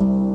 you